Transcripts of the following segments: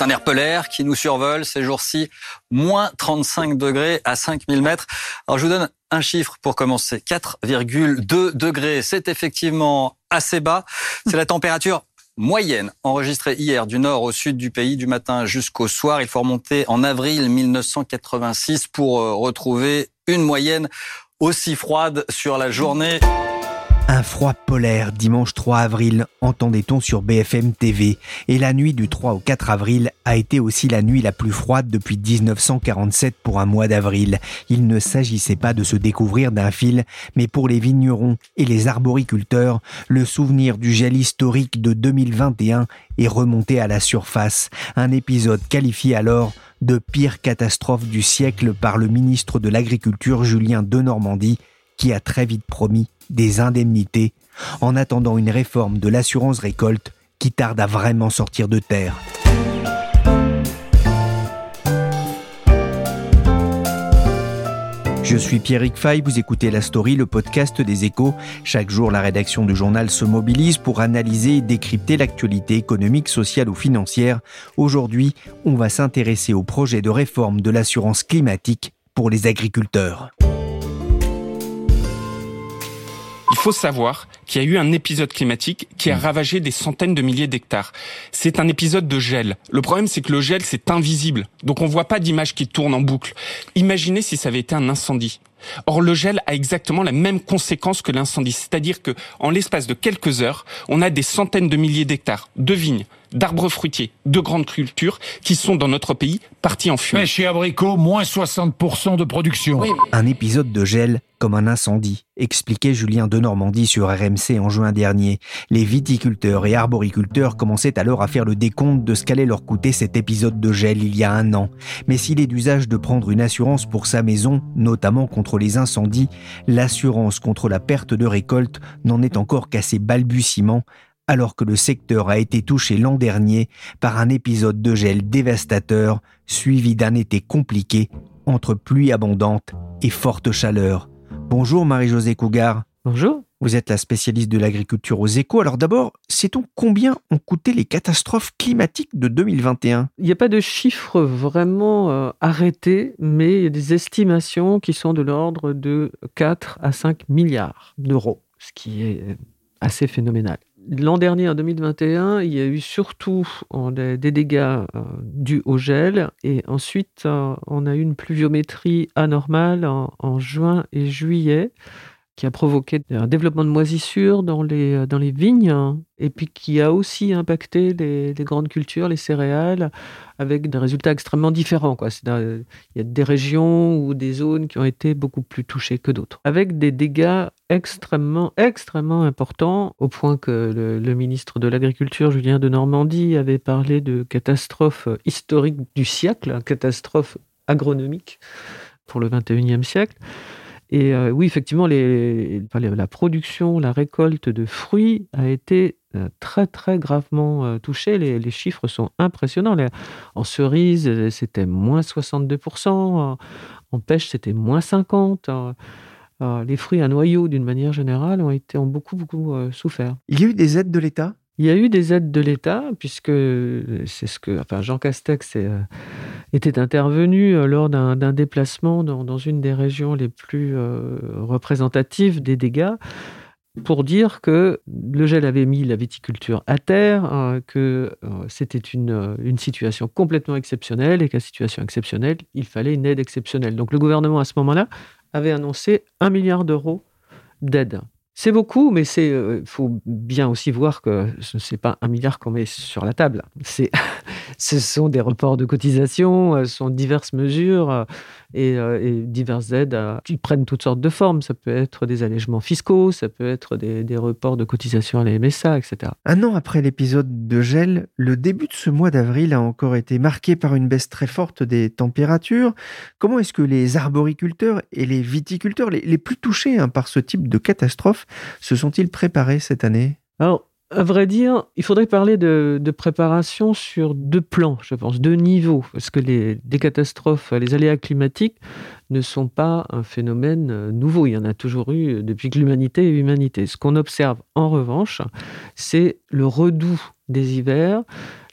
C'est un air polaire qui nous survole ces jours-ci, moins 35 degrés à 5000 mètres. Alors je vous donne un chiffre pour commencer, 4,2 degrés. C'est effectivement assez bas. C'est la température moyenne enregistrée hier du nord au sud du pays du matin jusqu'au soir. Il faut remonter en avril 1986 pour euh, retrouver une moyenne aussi froide sur la journée. Un froid polaire dimanche 3 avril, entendait-on sur BFM TV. Et la nuit du 3 au 4 avril a été aussi la nuit la plus froide depuis 1947 pour un mois d'avril. Il ne s'agissait pas de se découvrir d'un fil, mais pour les vignerons et les arboriculteurs, le souvenir du gel historique de 2021 est remonté à la surface. Un épisode qualifié alors de pire catastrophe du siècle par le ministre de l'Agriculture Julien de Normandie, qui a très vite promis des indemnités en attendant une réforme de l'assurance récolte qui tarde à vraiment sortir de terre. Je suis Pierrick Fay, vous écoutez La Story, le podcast des échos. Chaque jour, la rédaction du journal se mobilise pour analyser et décrypter l'actualité économique, sociale ou financière. Aujourd'hui, on va s'intéresser au projet de réforme de l'assurance climatique pour les agriculteurs. Il faut savoir qu'il y a eu un épisode climatique qui a mm. ravagé des centaines de milliers d'hectares. C'est un épisode de gel. Le problème, c'est que le gel, c'est invisible. Donc on voit pas d'image qui tourne en boucle. Imaginez si ça avait été un incendie. Or, le gel a exactement la même conséquence que l'incendie. C'est-à-dire que, en l'espace de quelques heures, on a des centaines de milliers d'hectares de vignes, d'arbres fruitiers, de grandes cultures qui sont dans notre pays partis en fumée. Mais chez Abricot, moins 60% de production. Un épisode de gel comme un incendie, expliquait Julien de Normandie sur RMC en juin dernier. Les viticulteurs et arboriculteurs commençaient alors à faire le décompte de ce qu'allait leur coûter cet épisode de gel il y a un an. Mais s'il est d'usage de prendre une assurance pour sa maison, notamment contre les incendies, l'assurance contre la perte de récolte n'en est encore qu'à ses balbutiements alors que le secteur a été touché l'an dernier par un épisode de gel dévastateur suivi d'un été compliqué entre pluie abondante et forte chaleur. Bonjour Marie-Josée Cougar. Bonjour. Vous êtes la spécialiste de l'agriculture aux échos. Alors d'abord, sait-on combien ont coûté les catastrophes climatiques de 2021 Il n'y a pas de chiffres vraiment euh, arrêtés, mais il y a des estimations qui sont de l'ordre de 4 à 5 milliards d'euros, ce qui est assez phénoménal. L'an dernier, en 2021, il y a eu surtout des, dégâts euh, dus au gel. Et ensuite euh, on a eu une pluviométrie anormale en juin et juillet qui a provoqué un développement de moisissures dans les, euh, dans les vignes et puis qui a aussi impacté les, grandes cultures, les céréales, avec des résultats extrêmement différents. Quoi. il y a des régions ou des zones qui ont été beaucoup plus touchées que d'autres, avec des dégâts extrêmement, extrêmement importants, au point que le, le ministre de l'Agriculture, Julien de Normandie, avait parlé de catastrophe historique du siècle, catastrophe agronomique pour le 21e siècle. Et euh, oui, effectivement, la production, la récolte de fruits a été euh, très, très gravement euh, touchée. Les, chiffres sont impressionnants. en cerise, c'était moins 62%. En, pêche, c'était moins 50%. les fruits à noyaux, d'une manière générale, ont, ont beaucoup, beaucoup souffert. Il y a eu des aides de l'État? Il y a eu des aides de l'État, puisque c'est ce que enfin, Jean Castex euh, était intervenu euh, lors d'un déplacement dans, une des régions les plus euh, représentatives des dégâts pour dire que le gel avait mis la viticulture à terre, hein, que c'était une, une, situation complètement exceptionnelle et qu'à situation exceptionnelle, il fallait une aide exceptionnelle. Donc le gouvernement à ce moment-là avait annoncé un milliard d'euros d'aide. C'est beaucoup, mais il euh, faut bien aussi voir que ce n'est pas un milliard qu'on met sur la table. C'est, ce sont des reports de cotisation, euh, ce sont diverses mesures euh, et, diverses aides qui prennent toutes sortes de formes. Ça peut être des allègements fiscaux, ça peut être des, des reports de cotisation à la MSA, etc. Un an après l'épisode de gel, le début de ce mois d'avril a encore été marqué par une baisse très forte des températures. Comment est-ce que les arboriculteurs et les viticulteurs, les, les plus touchés hein, par ce type de catastrophe, se sont-ils préparés cette année? Alors, à vrai dire, il faudrait parler de, préparation sur deux plans, je pense, deux niveaux, parce que les, catastrophes, les aléas climatiques ne sont pas un phénomène euh, nouveau. Il y en a toujours eu depuis que l'humanité est humanité. Ce qu'on observe, en revanche, c'est le redout des hivers.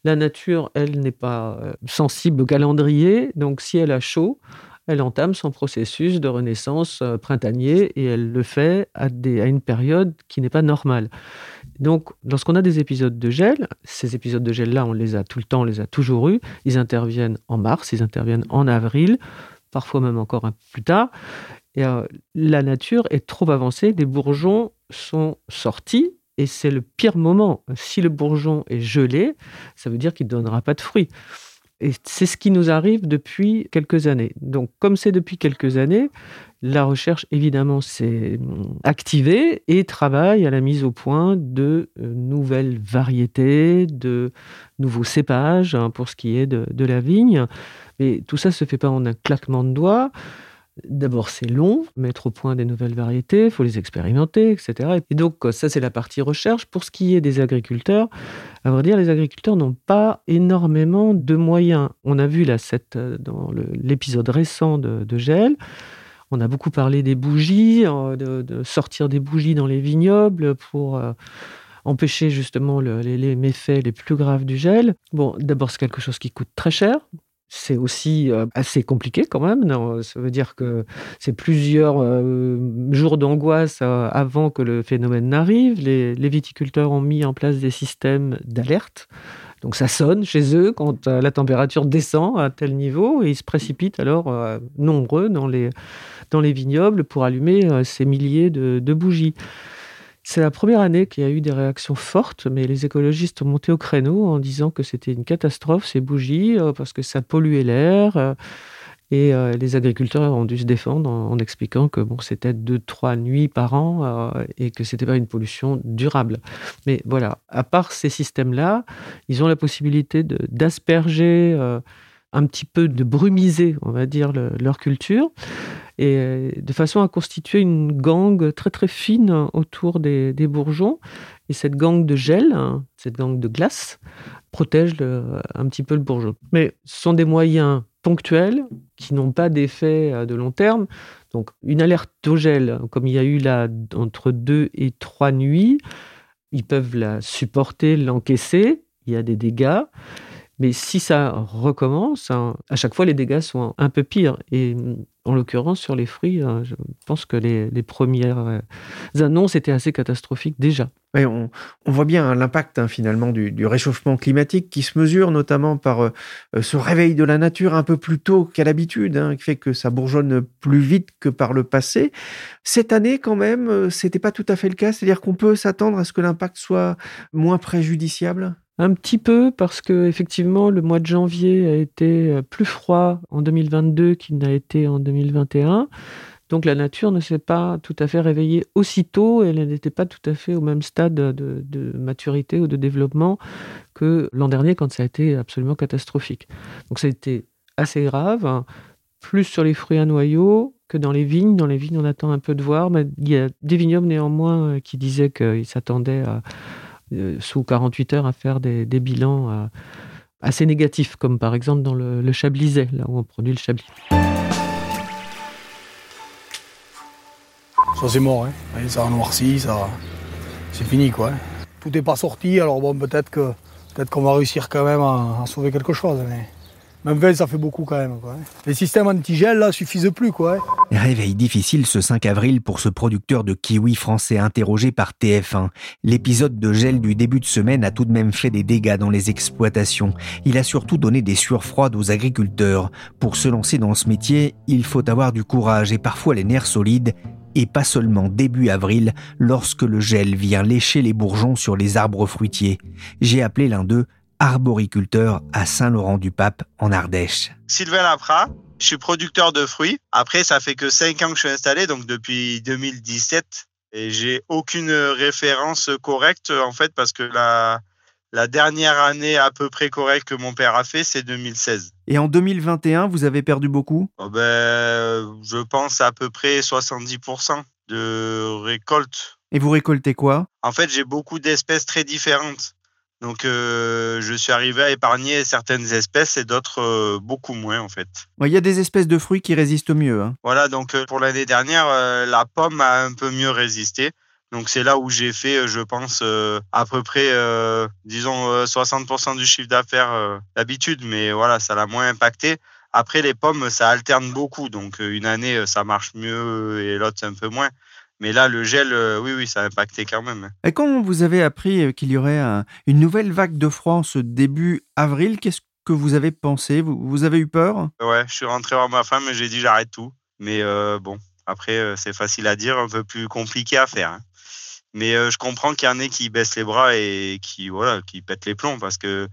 La nature, elle, n'est pas euh, sensible au calendrier, donc si elle a chaud, elle entame son processus de renaissance euh, printanier et elle le fait à, une période qui n'est pas normale. Donc, lorsqu'on a des épisodes de gel, ces épisodes de gel-là, on les a tout le temps, on les a toujours eus. Ils interviennent en mars, ils interviennent en avril, parfois même encore un peu plus tard. Euh, la nature est trop avancée, les bourgeons sont sortis, et c'est le pire moment. Si le bourgeon est gelé, ça veut dire qu'il ne donnera pas de fruits. Et c'est ce qui nous arrive depuis quelques années. Donc, comme c'est depuis quelques années, la recherche, évidemment, s'est activée et travaille à la mise au point de euh, nouvelles variétés, de nouveaux cépages hein, pour ce qui est de, la vigne. Mais tout ça ne se fait pas en un claquement de doigts. D'abord, c'est long, mettre au point des nouvelles variétés, il faut les expérimenter, etc. Et donc, ça, c'est la partie recherche. Pour ce qui est des agriculteurs, à vrai dire, les agriculteurs n'ont pas énormément de moyens. On a vu là, cette, dans l'épisode récent de, Gel, on a beaucoup parlé des bougies, euh, de, sortir des bougies dans les vignobles pour euh, empêcher justement les, les, méfaits les plus graves du gel. Bon, d'abord, c'est quelque chose qui coûte très cher c'est aussi assez compliqué quand même. Ça veut dire que c'est plusieurs jours d'angoisse avant que le phénomène n'arrive. Les, viticulteurs ont mis en place des systèmes d'alerte. Donc ça sonne chez eux quand la température descend à tel niveau et ils se précipitent alors nombreux dans les, dans les vignobles pour allumer ces milliers de bougies. C'est la première année qu'il y a eu des réactions fortes, mais les écologistes ont monté au créneau en disant que c'était une catastrophe, ces bougies, euh, parce que ça polluait l'air. Euh, et euh, les agriculteurs ont dû se défendre en, expliquant que bon, c'était deux, trois nuits par an et que c'était pas une pollution durable. Mais voilà, à part ces systèmes-là, ils ont la possibilité d'asperger un petit peu, de brumiser, on va dire, leur culture et euh, de façon à constituer une gangue très très fine autour des, bourgeons. Et cette gangue de gel, hein, cette gangue de glace, protège un petit peu le bourgeon. Mais ce sont des moyens ponctuels qui n'ont pas d'effet euh, de long terme. Donc une alerte au gel, comme il y a eu là entre deux et trois nuits, ils peuvent la supporter, l'encaisser. Il y a des dégâts. Mais si ça recommence, hein, à chaque fois, les dégâts sont un peu pires. Et en l'occurrence, sur les fruits, hein, je pense que les, premières euh, annonces étaient assez catastrophiques déjà. on, voit bien l'impact hein, finalement du, réchauffement climatique qui se mesure notamment par euh, ce réveil de la nature un peu plus tôt qu'à l'habitude, qui fait que ça bourgeonne plus vite que par le passé. Cette année, quand même, euh, c'était pas tout à fait le cas. C'est-à-dire qu'on peut s'attendre à ce que l'impact soit moins préjudiciable? Un petit peu parce que effectivement le mois de janvier a été euh, plus froid en 2022 qu'il n'a été en 2021. Donc la nature ne s'est pas tout à fait réveillée aussitôt, elle n'était pas tout à fait au même stade de, maturité ou de développement que l'an dernier quand ça a été absolument catastrophique. Donc ça a été assez grave, hein. plus sur les fruits à noyaux que dans les vignes. Dans les vignes on attend un peu de voir, mais il y a des vignobles néanmoins euh, qui disaient qu'ils s'attendaient à sous 48 heures à faire des, bilans euh, assez négatifs, comme par exemple dans le, le là où on produit le Chablis. Ça c'est mort, hein. ça a noirci, ça, c'est fini quoi. Tout n'est pas sorti, alors bon peut-être que peut-être qu'on va réussir quand même à, sauver quelque chose. Mais... Même 20, ça fait beaucoup quand même. Quoi. Les systèmes anti-gel, là, suffisent plus. Quoi. Réveil difficile ce 5 avril pour ce producteur de kiwi français interrogé par TF1. L'épisode de gel du début de semaine a tout de même fait des dégâts dans les exploitations. Il a surtout donné des sueurs froides aux agriculteurs. Pour se lancer dans ce métier, il faut avoir du courage et parfois les nerfs solides et pas seulement début avril lorsque le gel vient lécher les bourgeons sur les arbres fruitiers. J'ai appelé l'un d'eux arboriculteur à Saint-Laurent-du-Pape en Ardèche. Sylvain Lapra, je suis producteur de fruits. Après, ça fait que 5 ans que je suis installé, donc depuis 2017. Et j'ai aucune référence correcte, en fait, parce que la, la dernière année à peu près correcte que mon père a fait, c'est 2016. Et en 2021, vous avez perdu beaucoup? Oh ben, Je pense à peu près 70% de récolte Et vous récoltez quoi? En fait, j'ai beaucoup d'espèces très différentes. Donc, euh, je suis arrivé à épargner certaines espèces et d'autres euh, beaucoup moins, en fait. Il y a des espèces de fruits qui résistent mieux. Hein. Voilà, donc euh, pour l'année dernière, la pomme a un peu mieux résisté. Donc, c'est là où j'ai fait, je pense, à peu près, disons, 60% du chiffre d'affaires d'habitude. Mais voilà, ça l'a moins impacté. Après, les pommes, ça alterne beaucoup. Donc, une année, ça marche mieux et l'autre, un peu moins. Mais là, le gel, euh, oui, oui, ça a impacté quand même. Et quand vous avez appris euh, qu'il y aurait une nouvelle vague de froid en ce début avril, qu'est-ce que vous avez pensé? Vous, avez eu peur? Ouais, je suis rentré voir ma femme et j'ai dit j'arrête tout. Mais euh, bon, après, c'est facile à dire, un peu plus compliqué à faire. Hein. Mais je comprends qu'il y en ait qui baissent les bras et qui, voilà, qui pètent les plombs parce que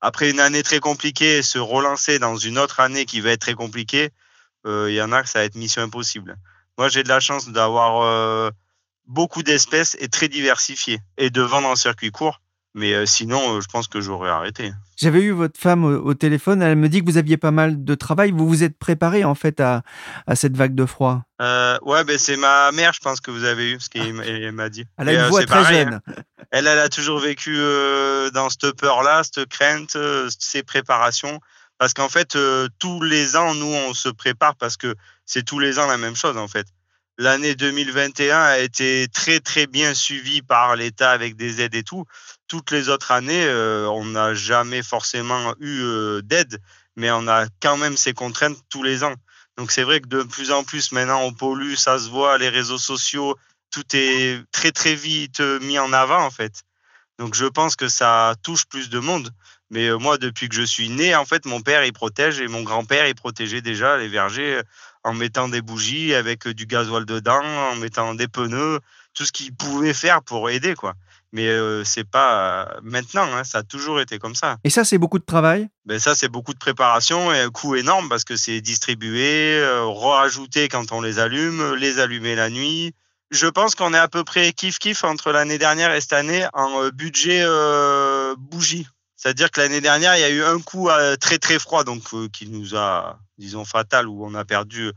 après une année très compliquée, se relancer dans une autre année qui va être très compliquée, il y en a que ça va être mission impossible. Moi, j'ai de la chance d'avoir euh, beaucoup d'espèces et très diversifiées et de vendre en circuit court. Mais euh, sinon, euh, je pense que j'aurais arrêté. J'avais eu votre femme au, téléphone. Elle me dit que vous aviez pas mal de travail. Vous vous êtes préparé en fait à, à cette vague de froid? ouais, ben c'est ma mère, je pense que vous avez eu ce qu'elle m'a dit. Elle a une voix très jeune. Hein. Elle, elle a toujours vécu dans cette peur-là, cette crainte, ces préparations. Parce qu'en fait, tous les ans, nous, on se prépare parce que c'est tous les ans la même chose en fait. L'année 2021 a été très très bien suivie par l'État avec des aides et tout. Toutes les autres années, euh, on n'a jamais forcément eu euh, d'aide, mais on a quand même ces contraintes tous les ans. Donc c'est vrai que de plus en plus maintenant on pollue, ça se voit, les réseaux sociaux, tout est très très vite euh, mis en avant en fait. Donc je pense que ça touche plus de monde. Mais moi, depuis que je suis né, en fait, mon père, il protège et mon grand-père, il protégeait déjà les vergers en mettant des bougies avec du gasoil dedans, en mettant des pneus, tout ce qu'il pouvait faire pour aider, quoi. Mais euh, c'est pas maintenant, hein, ça a toujours été comme ça. Et ça, c'est beaucoup de travail? Ben Ça, c'est beaucoup de préparation et un coût énorme parce que c'est distribué, euh, rajouté quand on les allume, les allumer la nuit. Je pense qu'on est à peu près kiff-kiff entre l'année dernière et cette année en euh, budget euh, bougie. C'est-à-dire que l'année dernière, il y a eu un coup très très froid, donc qui nous a disons, fatale où on a perdu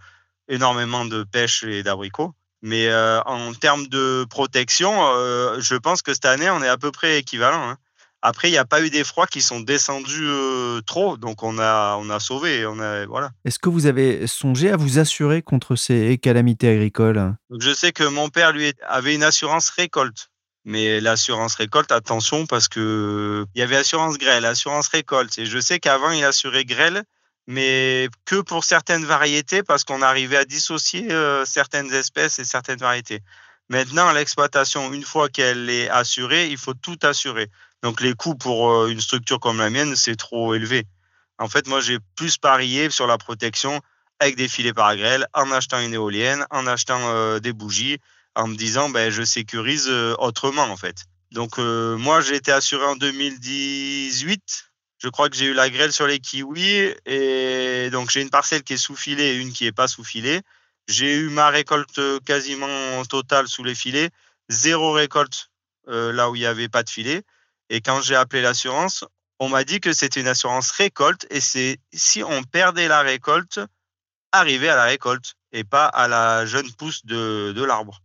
énormément de pêche et d'abricots. Mais euh, en termes de protection, euh, je pense que cette année, on est à peu près équivalent. Hein. Après, il n'y a pas eu des froids qui sont descendus euh, trop, donc on a, on a sauvé. On a, voilà. Est-ce que vous avez songé à vous assurer contre ces calamités agricoles? Je sais que mon père, lui, avait une assurance récolte. Mais l'assurance récolte, attention, parce que il y avait assurance grêle, assurance récolte. Et je sais qu'avant, il assurait grêle mais que pour certaines variétés parce qu'on arrivait à dissocier euh, certaines espèces et certaines variétés. Maintenant, l'exploitation, une fois qu'elle est assurée, il faut tout assurer. Donc les coûts pour euh, une structure comme la mienne, c'est trop élevé. En fait, moi, j'ai plus parié sur la protection avec des filets par grêle, en achetant une éolienne, en achetant euh, des bougies, en me disant, ben, je sécurise autrement, en fait. Donc moi, j'ai été assuré en 2018 je crois que j'ai eu la grêle sur les kiwis et donc j'ai une parcelle qui est sous filet et une qui est pas sous filet. J'ai eu ma récolte quasiment totale sous les filets, zéro récolte euh, là où il n'y avait pas de filet. Et quand j'ai appelé l'assurance, on m'a dit que c'était une assurance récolte et c'est si on perdait la récolte, arriver à la récolte et pas à la jeune pousse de l'arbre.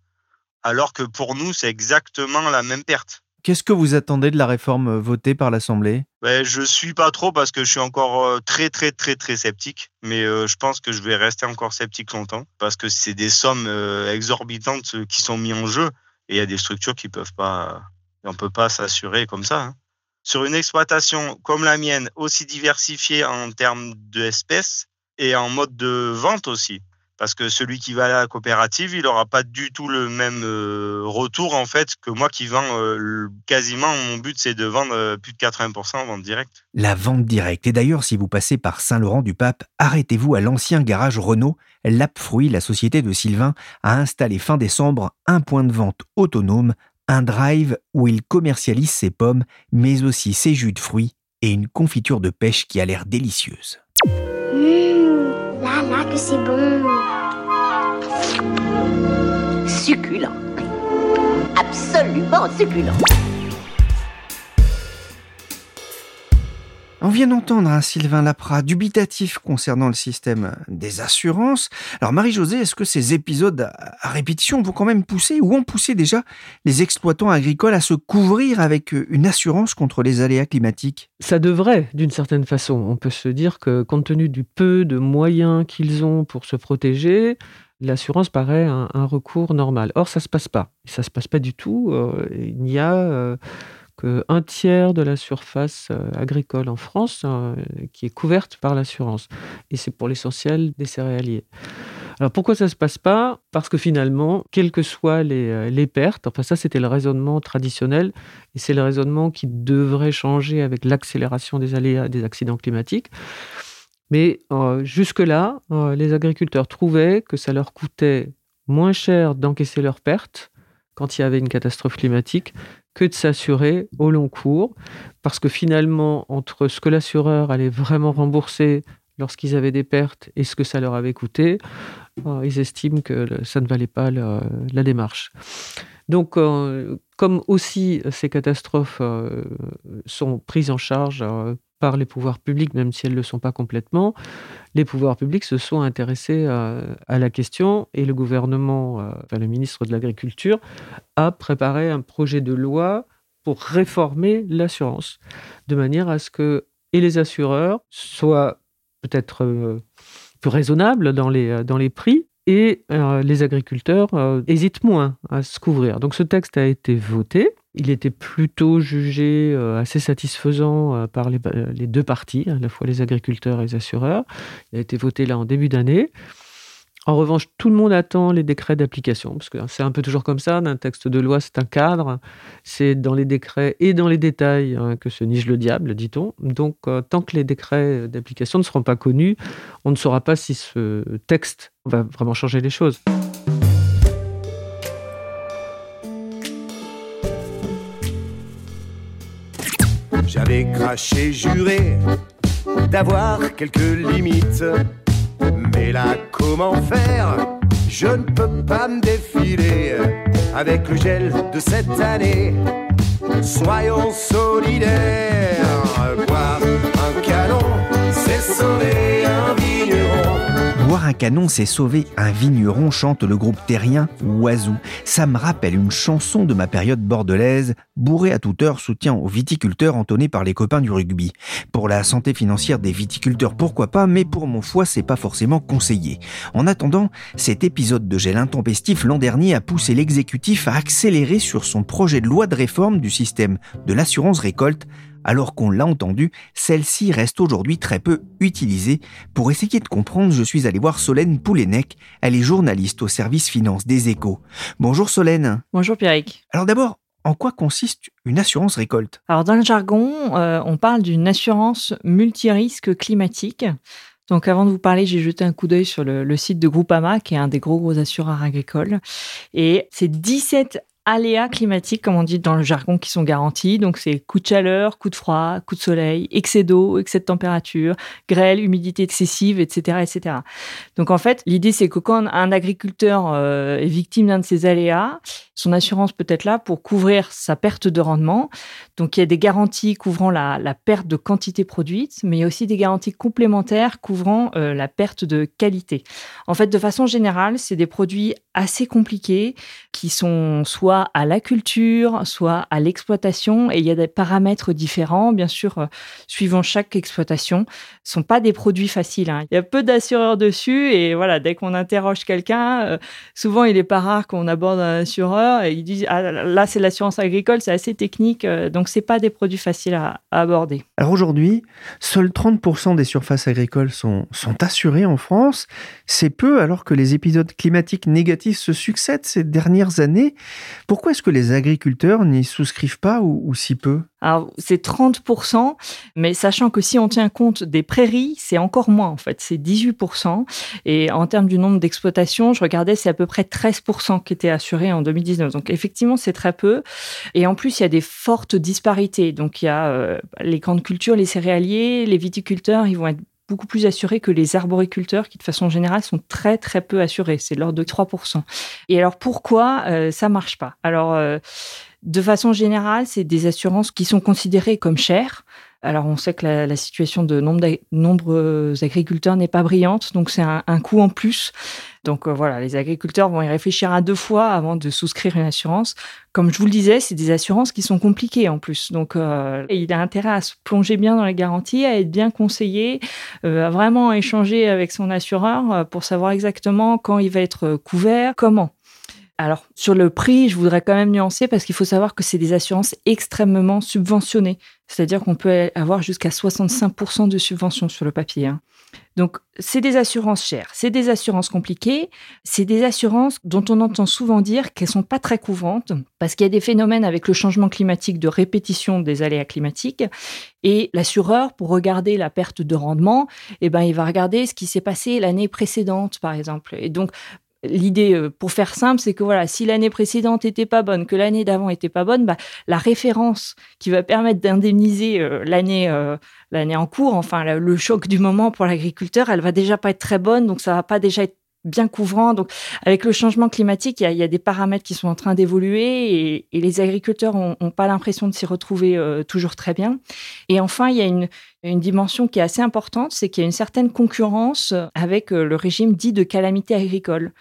Alors que pour nous, c'est exactement la même perte. Qu'est-ce que vous attendez de la réforme euh, votée par l'Assemblée? Ben, Je suis pas trop parce que je suis encore euh, très très très très sceptique, mais euh, je pense que je vais rester encore sceptique longtemps parce que c'est des sommes exorbitantes qui sont mises en jeu et il y a des structures qui peuvent pas, on peut pas s'assurer comme ça. Hein. Sur une exploitation comme la mienne, aussi diversifiée en termes d'espèces et en mode de vente aussi, parce que celui qui va à la coopérative, il n'aura pas du tout le même euh, retour en fait que moi qui vends euh, quasiment. Mon but c'est de vendre euh, plus de 80% en vente directe. La vente directe. Et d'ailleurs, si vous passez par Saint-Laurent-du-Pape, arrêtez-vous à l'ancien garage Renault. Lap Fruit, la société de Sylvain, a installé fin décembre un point de vente autonome, un drive où il commercialise ses pommes, mais aussi ses jus de fruits et une confiture de pêche qui a l'air délicieuse. Mmh, là là que c'est bon succulent. Absolument succulent. On vient d'entendre un Sylvain Laprat dubitatif concernant le système des assurances. Alors Marie-Josée, est-ce que ces épisodes à répétition vont quand même pousser ou ont poussé déjà les exploitants agricoles à se couvrir avec une assurance contre les aléas climatiques? Ça devrait, d'une certaine façon. On peut se dire que compte tenu du peu de moyens qu'ils ont pour se protéger, l'assurance paraît un, recours normal. Or, ça ne se passe pas. Ça ne se passe pas du tout. Euh, il n'y a... Euh, un tiers de la surface euh, agricole en France qui est couverte par l'assurance. Et c'est pour l'essentiel des céréaliers. Alors pourquoi ça ne se passe pas? Parce que finalement, quelles que soient euh, les, pertes, enfin ça c'était le raisonnement traditionnel, et c'est le raisonnement qui devrait changer avec l'accélération des aléas des accidents climatiques. Mais jusque-là, les agriculteurs trouvaient que ça leur coûtait moins cher d'encaisser leurs pertes quand il y avait une catastrophe climatique que de s'assurer au long cours, parce que finalement, entre ce que l'assureur allait vraiment rembourser lorsqu'ils avaient des pertes et ce que ça leur avait coûté, euh, ils estiment que ça ne valait pas la, démarche. Donc, euh, comme aussi ces catastrophes euh, sont prises en charge par les pouvoirs publics, même si elles ne le sont pas complètement, les pouvoirs publics se sont intéressés à, la question et le gouvernement, enfin le ministre de l'Agriculture, a préparé un projet de loi pour réformer l'assurance, de manière à ce que et les assureurs soient peut-être euh, plus raisonnables dans les, euh, dans les prix et euh, les agriculteurs hésitent moins à se couvrir. Donc ce texte a été voté. Il était plutôt jugé assez satisfaisant par les, deux parties, à la fois les agriculteurs et les assureurs. Il a été voté là en début d'année. En revanche, tout le monde attend les décrets d'application, parce que c'est un peu toujours comme ça, d'un texte de loi, c'est un cadre, c'est dans les décrets et dans les détails hein, que se niche le diable, dit-on. Donc, euh, tant que les décrets d'application ne seront pas connus, on ne saura pas si ce texte va vraiment changer les choses. J'avais craché, juré d'avoir quelques limites. Mais là, comment faire? Je ne peux pas me défiler avec le gel de cette année. Soyons solidaires, un canon, c'est sauver un vigneron, chante le groupe terrien Oiseau. Ça me rappelle une chanson de ma période bordelaise, bourré à toute heure, soutien aux viticulteurs entonnée par les copains du rugby. Pour la santé financière des viticulteurs, pourquoi pas, mais pour mon foie, c'est pas forcément conseillé. En attendant, cet épisode de gel intempestif l'an dernier a poussé l'exécutif à accélérer sur son projet de loi de réforme du système de l'assurance récolte alors qu'on l'a entendu, celle-ci reste aujourd'hui très peu utilisée. Pour essayer de comprendre, je suis allé voir Solène Poulenec. Elle est journaliste au service finance des échos. Bonjour Solène. Bonjour Pierrick. Alors d'abord, en quoi consiste une assurance récolte? Alors dans le jargon, euh, on parle d'une assurance multirisque climatique. Donc avant de vous parler, j'ai jeté un coup d'œil sur le, le, site de Groupama, qui est un des gros gros assureurs agricoles. Et c'est 17 aléas climatiques, comme on dit dans le jargon, qui sont garantis. Donc, c'est coup de chaleur, coup de froid, coup de soleil, excès d'eau, excès de température, grêle, humidité excessive, etc., etc. Donc, en fait, l'idée, c'est que quand un agriculteur euh, est victime d'un de ces aléas, son assurance peut être là pour couvrir sa perte de rendement. Donc, il y a des garanties couvrant la, perte de quantité produite, mais il y a aussi des garanties complémentaires couvrant euh, la perte de qualité. En fait, de façon générale, c'est des produits assez compliqués qui sont soit à la culture, soit à l'exploitation, et il y a des paramètres différents, bien sûr, euh, suivant chaque exploitation. Ce sont pas des produits faciles. Hein. Il y a peu d'assureurs dessus, et voilà, dès qu'on interroge quelqu'un, euh, souvent il est pas rare qu'on aborde un assureur et ils disent ah, là c'est l'assurance agricole, c'est assez technique, euh, donc c'est pas des produits faciles à, aborder. Alors aujourd'hui, seuls 30% des surfaces agricoles sont assurées en France. C'est peu alors que les épisodes climatiques négatifs se succèdent ces dernières années. Pourquoi est-ce que les agriculteurs n'y souscrivent pas ou si peu? C'est 30%, mais sachant que si on tient compte des prairies, c'est encore moins, en fait. C'est 18%. Et en termes du nombre d'exploitations, je regardais, c'est à peu près 13% qui étaient assurés en 2019. Donc, effectivement, c'est très peu. Et en plus, il y a des fortes disparités. Donc, il y a euh, les camps de culture, les céréaliers, les viticulteurs, ils vont être beaucoup plus assurés que les arboriculteurs qui, de façon générale, sont très, très peu assurés. C'est l'ordre de 3%. Et alors, pourquoi euh, ça marche pas? Alors, euh, de façon générale, c'est des assurances qui sont considérées comme chères. Alors, on sait que la, situation de nombreux agriculteurs n'est pas brillante, donc c'est un, coût en plus. Donc euh, voilà, les agriculteurs vont y réfléchir à deux fois avant de souscrire une assurance. Comme je vous le disais, c'est des assurances qui sont compliquées en plus. Donc euh, il a intérêt à se plonger bien dans les garanties, à être bien conseillé, euh, à vraiment échanger avec son assureur pour savoir exactement quand il va être couvert, comment. Alors, sur le prix, je voudrais quand même nuancer parce qu'il faut savoir que c'est des assurances extrêmement subventionnées. C'est-à-dire qu'on peut avoir jusqu'à 65% de subvention sur le papier. Hein. Donc, c'est des assurances chères, c'est des assurances compliquées, c'est des assurances dont on entend souvent dire qu'elles sont pas très couvrantes parce qu'il y a des phénomènes avec le changement climatique de répétition des aléas climatiques et l'assureur, pour regarder la perte de rendement, eh ben, il va regarder ce qui s'est passé l'année précédente, par exemple. Et donc, L'idée, euh, pour faire simple, c'est que voilà, si l'année précédente était pas bonne, que l'année d'avant était pas bonne, bah, la référence qui va permettre d'indemniser euh, l'année euh, l'année en cours, enfin le choc du moment pour l'agriculteur, elle va déjà pas être très bonne, donc ça va pas déjà être bien couvrant. Donc, avec le changement climatique, il y a, des paramètres qui sont en train d'évoluer et, les agriculteurs n'ont pas l'impression de s'y retrouver euh, toujours très bien. Et enfin, il y a une, dimension qui est assez importante, c'est qu'il y a une certaine concurrence avec euh, le régime dit de calamité agricole.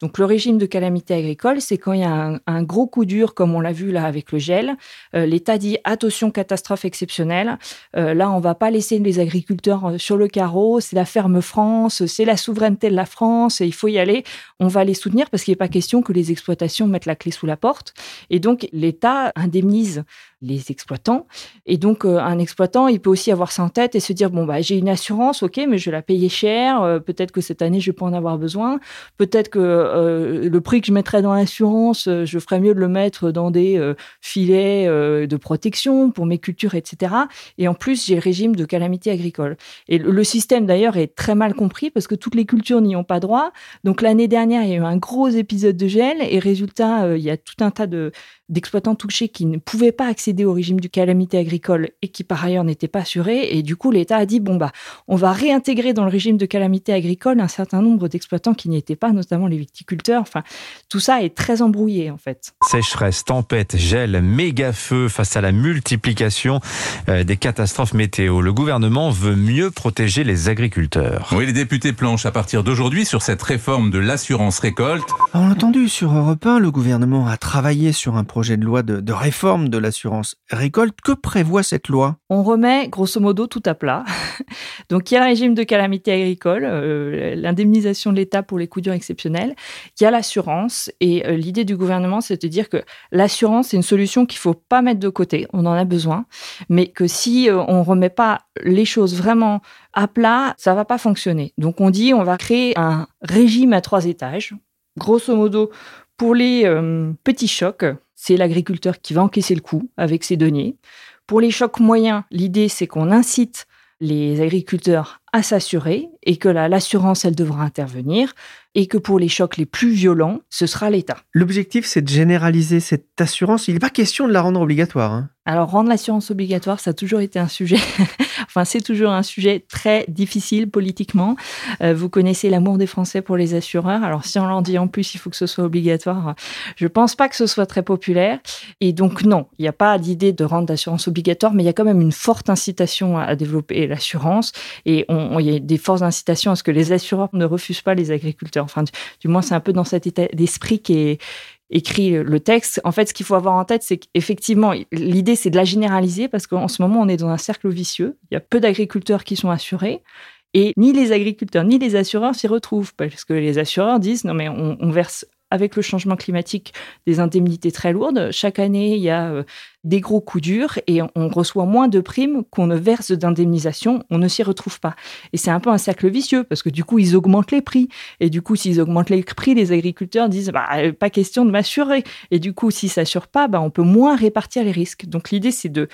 Donc le régime de calamité agricole, c'est quand il y a un, gros coup dur, comme on l'a vu là avec le gel. Euh, L'État dit attention catastrophe exceptionnelle. Euh, là, on va pas laisser les agriculteurs euh, sur le carreau. C'est la ferme France, c'est la souveraineté de la France. Et il faut y aller. On va les soutenir parce qu'il n'est pas question que les exploitations mettent la clé sous la porte. Et donc l'État indemnise les exploitants. Et donc, euh, un exploitant, il peut aussi avoir ça en tête et se dire, bon, bah, j'ai une assurance, ok, mais je vais la payer cher. Euh, peut-être que cette année, je vais pas en avoir besoin. Peut-être que euh, le prix que je mettrais dans l'assurance, je ferais mieux de le mettre dans des filets de protection pour mes cultures, etc. Et en plus, j'ai le régime de calamité agricole. Et le système, d'ailleurs, est très mal compris parce que toutes les cultures n'y ont pas droit. Donc, l'année dernière, il y a eu un gros épisode de gel et résultat, il y a tout un tas de, d'exploitants touchés qui ne pouvaient pas accéder au régime du calamité agricole et qui par ailleurs n'étaient pas assurés. Et du coup, l'État a dit, bon, bah, on va réintégrer dans le régime de calamité agricole un certain nombre d'exploitants qui n'y étaient pas, notamment les viticulteurs. Enfin, tout ça est très embrouillé, en fait. Sécheresse, tempête, gel, méga feu face à la multiplication euh, des catastrophes météo. Le gouvernement veut mieux protéger les agriculteurs. Oui, les députés planchent à partir d'aujourd'hui sur cette réforme de l'assurance récolte. On l'a entendu sur Europe 1, le gouvernement a travaillé sur un projet projet de loi de, réforme de l'assurance récolte. Que prévoit cette loi? On remet grosso modo tout à plat. Donc il y a le régime de calamité agricole, euh, l'indemnisation de l'État pour les coups durs exceptionnels, il y a l'assurance et euh, l'idée du gouvernement c'est de dire que l'assurance c'est une solution qu'il faut pas mettre de côté, on en a besoin, mais que si euh, on remet pas les choses vraiment à plat, ça va pas fonctionner. Donc on dit on va créer un régime à trois étages. Grosso modo, pour les petits chocs, c'est l'agriculteur qui va encaisser le coup avec ses deniers. Pour les chocs moyens, l'idée c'est qu'on incite les agriculteurs à s'assurer et que l'assurance, elle devra intervenir et que pour les chocs les plus violents, ce sera l'État. L'objectif, c'est de généraliser cette assurance. Il n'est pas question de la rendre obligatoire. Hein. Alors, rendre l'assurance obligatoire, ça a toujours été un sujet, enfin, c'est toujours un sujet très difficile politiquement. Euh, vous connaissez l'amour des Français pour les assureurs. Alors, si on leur dit en plus, il faut que ce soit obligatoire, je ne pense pas que ce soit très populaire. Et donc, non, il n'y a pas d'idée de rendre l'assurance obligatoire, mais il y a quand même une forte incitation à développer l'assurance. Et il y a des fortes incitations à ce que les assureurs ne refusent pas les agriculteurs. Enfin, du, moins, c'est un peu dans cet état d'esprit qui est écrit le texte. En fait, ce qu'il faut avoir en tête, c'est qu'effectivement, l'idée, c'est de la généraliser parce qu'en ce moment, on est dans un cercle vicieux. Il y a peu d'agriculteurs qui sont assurés. Et ni les agriculteurs ni les assureurs s'y retrouvent, parce que les assureurs disent non mais on verse avec le changement climatique des indemnités très lourdes. Chaque année, il y a euh, des gros coups durs et on reçoit moins de primes qu'on ne verse d'indemnisation. On ne s'y retrouve pas. Et c'est un peu un cercle vicieux parce que du coup, ils augmentent les prix. Et du coup, s'ils augmentent les prix, les agriculteurs disent bah, euh, pas question de m'assurer. Et du coup, s'ils s'assurent pas, bah, on peut moins répartir les risques. Donc l'idée, c'est de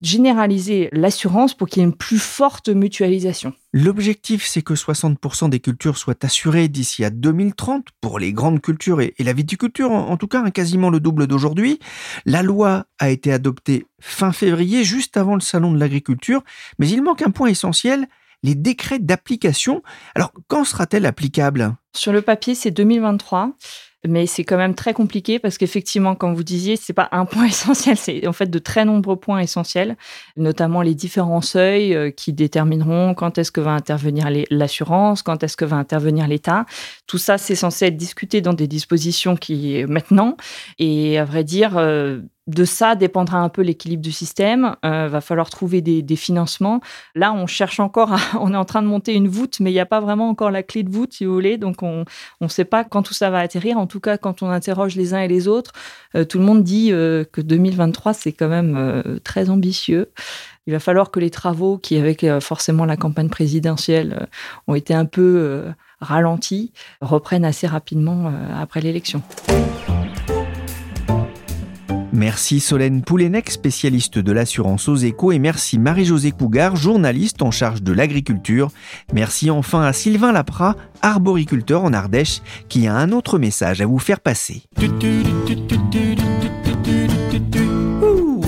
généraliser l'assurance pour qu'il y ait une plus forte mutualisation. L'objectif, c'est que 60% des cultures soient assurées d'ici à 2030 pour les grandes cultures et, la viticulture, en, tout cas, hein, quasiment le double d'aujourd'hui. La loi a été adoptée fin février, juste avant le salon de l'agriculture, mais il manque un point essentiel, les décrets d'application. Alors, quand sera-t-elle applicable? Sur le papier, c'est 2023. Mais c'est quand même très compliqué parce qu'effectivement, comme vous disiez, c'est pas un point essentiel, c'est en fait de très nombreux points essentiels, notamment les différents seuils euh, qui détermineront quand est-ce que va intervenir l'assurance, quand est-ce que va intervenir l'État. Tout ça, c'est censé être discuté dans des dispositions qui maintenant, et à vrai dire, euh, de ça dépendra un peu l'équilibre du système. Euh, va falloir trouver des, financements. Là, on cherche encore, on est en train de monter une voûte, mais il n'y a pas vraiment encore la clé de voûte, si vous voulez. Donc, on ne sait pas quand tout ça va atterrir. En tout cas, quand on interroge les uns et les autres, euh, tout le monde dit euh, que 2023, c'est quand même euh, très ambitieux. Il va falloir que les travaux, qui avec forcément la campagne présidentielle ont été un peu ralentis, reprennent assez rapidement après l'élection. Merci Solène Poulenec, spécialiste de l'assurance aux échos, et merci Marie-Josée Cougar, journaliste en charge de l'agriculture. Merci enfin à Sylvain Laprat, arboriculteur en Ardèche, qui a un autre message à vous faire passer.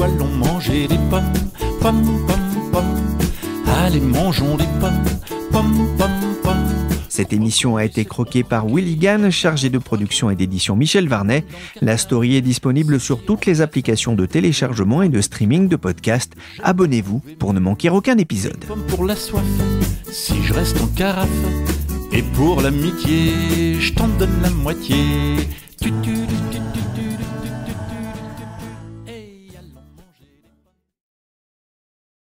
allons manger des pommes, pommes, pommes, pommes. Allez, mangeons des pommes. Cette émission a été croquée par Willy Gann, chargé de production et d'édition Michel Varnet. La story est disponible sur toutes les applications de téléchargement et de streaming de podcasts. Abonnez-vous pour ne manquer aucun épisode. Pour la soif, si je reste en carafe, et pour l'amitié, je t'en donne la moitié.